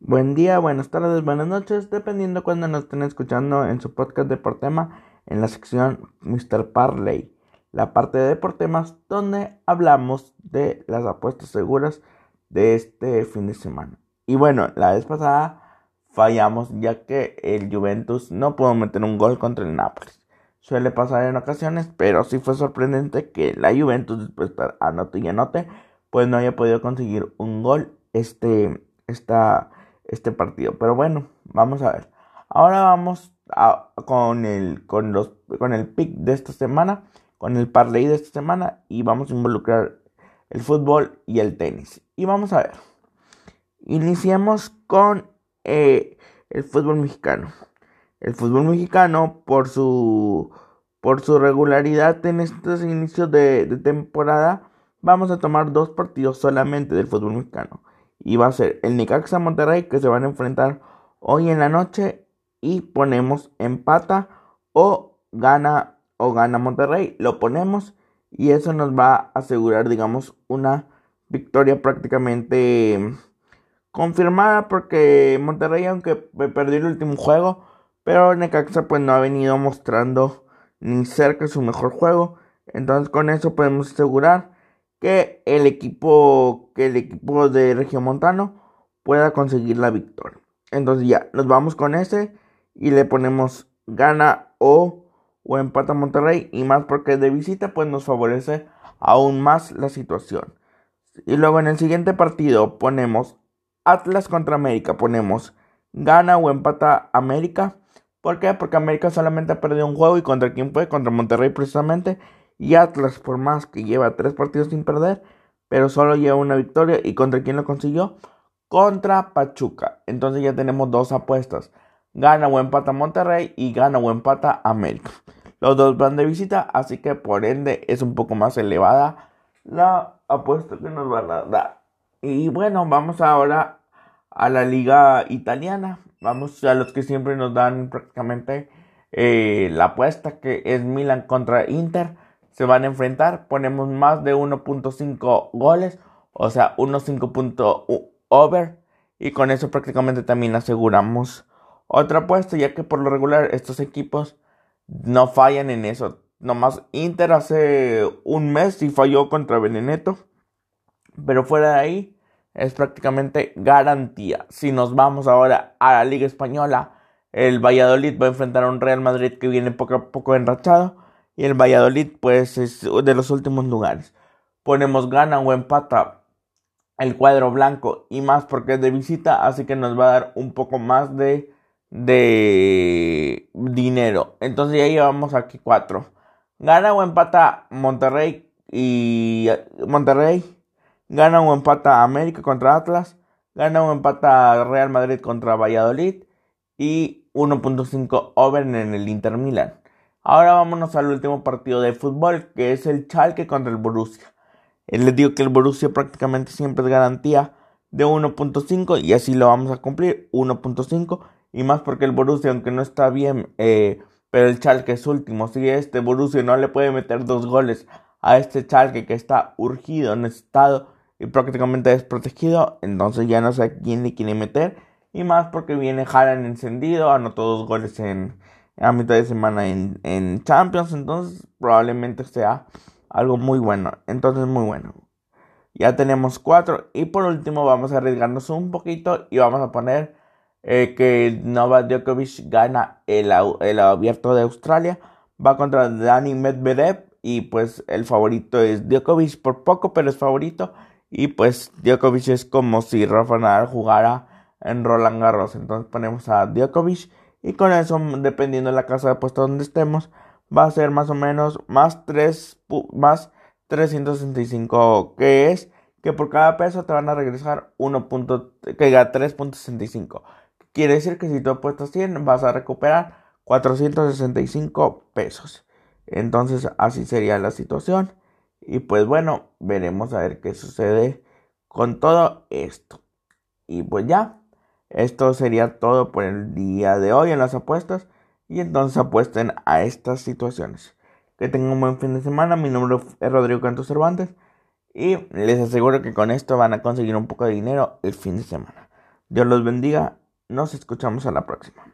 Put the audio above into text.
Buen día, buenas tardes, buenas noches, dependiendo cuando nos estén escuchando en su podcast de Deportema en la sección Mr. Parley, la parte de Deportemas donde hablamos de las apuestas seguras de este fin de semana. Y bueno, la vez pasada fallamos ya que el Juventus no pudo meter un gol contra el Nápoles. Suele pasar en ocasiones, pero sí fue sorprendente que la Juventus después de anote y anote, pues no haya podido conseguir un gol este, este partido. Pero bueno, vamos a ver. Ahora vamos con, el, con, los, con el pick de esta semana, con el parlay de esta semana y vamos a involucrar el fútbol y el tenis. Y vamos a ver. Iniciemos con eh, el fútbol mexicano. El fútbol mexicano, por su, por su regularidad en estos inicios de temporada, vamos a tomar dos partidos solamente del fútbol mexicano y va a ser el Necaxa Monterrey que se van a enfrentar hoy en la noche y ponemos empata o gana o gana Monterrey, lo ponemos y eso nos va a asegurar digamos una victoria prácticamente confirmada porque Monterrey aunque perdió el último juego, pero Necaxa pues no ha venido mostrando ni cerca su mejor juego, entonces con eso podemos asegurar que el equipo, que el equipo de Regiomontano pueda conseguir la victoria. Entonces ya, nos vamos con ese y le ponemos gana o, o empata Monterrey y más porque de visita pues nos favorece aún más la situación. Y luego en el siguiente partido ponemos Atlas contra América, ponemos gana o empata América. ¿Por qué? Porque América solamente ha perdido un juego y contra quién fue, contra Monterrey precisamente. Y Atlas, por más que lleva tres partidos sin perder, pero solo lleva una victoria. ¿Y contra quién lo consiguió? Contra Pachuca. Entonces ya tenemos dos apuestas. Gana o empata Monterrey y gana o empata América. Los dos van de visita, así que por ende es un poco más elevada la apuesta que nos van a dar. Y bueno, vamos ahora a la liga italiana. Vamos a los que siempre nos dan prácticamente eh, la apuesta que es Milan contra Inter se van a enfrentar, ponemos más de 1.5 goles, o sea, 1.5 over, y con eso prácticamente también aseguramos otra apuesta, ya que por lo regular estos equipos no fallan en eso. Nomás Inter hace un mes y falló contra Beneneto, pero fuera de ahí es prácticamente garantía. Si nos vamos ahora a la Liga Española, el Valladolid va a enfrentar a un Real Madrid que viene poco a poco enrachado y el Valladolid pues es de los últimos lugares. Ponemos gana o empata el cuadro blanco y más porque es de visita, así que nos va a dar un poco más de, de dinero. Entonces ya llevamos aquí cuatro. Gana o empata Monterrey y Monterrey. Gana o empata América contra Atlas. Gana o empata Real Madrid contra Valladolid. Y 1.5 over en el Inter Milan. Ahora vámonos al último partido de fútbol, que es el Chalke contra el Borussia. Eh, les digo que el Borussia prácticamente siempre es garantía de 1.5 y así lo vamos a cumplir, 1.5 y más porque el Borussia, aunque no está bien, eh, pero el Chalke es último. Si este Borussia no le puede meter dos goles a este Chalke que está urgido, necesitado y prácticamente desprotegido, entonces ya no sé quién le quiere meter. Y más porque viene Haaland encendido, anotó dos goles en, a mitad de semana en, en Champions, entonces probablemente sea algo muy bueno. Entonces, muy bueno. Ya tenemos cuatro. Y por último, vamos a arriesgarnos un poquito y vamos a poner eh, que Novak Djokovic gana el, el abierto de Australia. Va contra Dani Medvedev. Y pues el favorito es Djokovic por poco, pero es favorito. Y pues Djokovic es como si Rafa Nadal jugara en Roland Garros. Entonces ponemos a Djokovic y con eso, dependiendo de la casa de apuestas donde estemos, va a ser más o menos más 3, más 365, que es que por cada peso te van a regresar 1. que 3.65. Quiere decir que si tú apuestas 100 vas a recuperar 465 pesos. Entonces así sería la situación. Y pues bueno, veremos a ver qué sucede con todo esto. Y pues ya, esto sería todo por el día de hoy en las apuestas. Y entonces apuesten a estas situaciones. Que tengan un buen fin de semana. Mi nombre es Rodrigo Cantos Cervantes. Y les aseguro que con esto van a conseguir un poco de dinero el fin de semana. Dios los bendiga. Nos escuchamos a la próxima.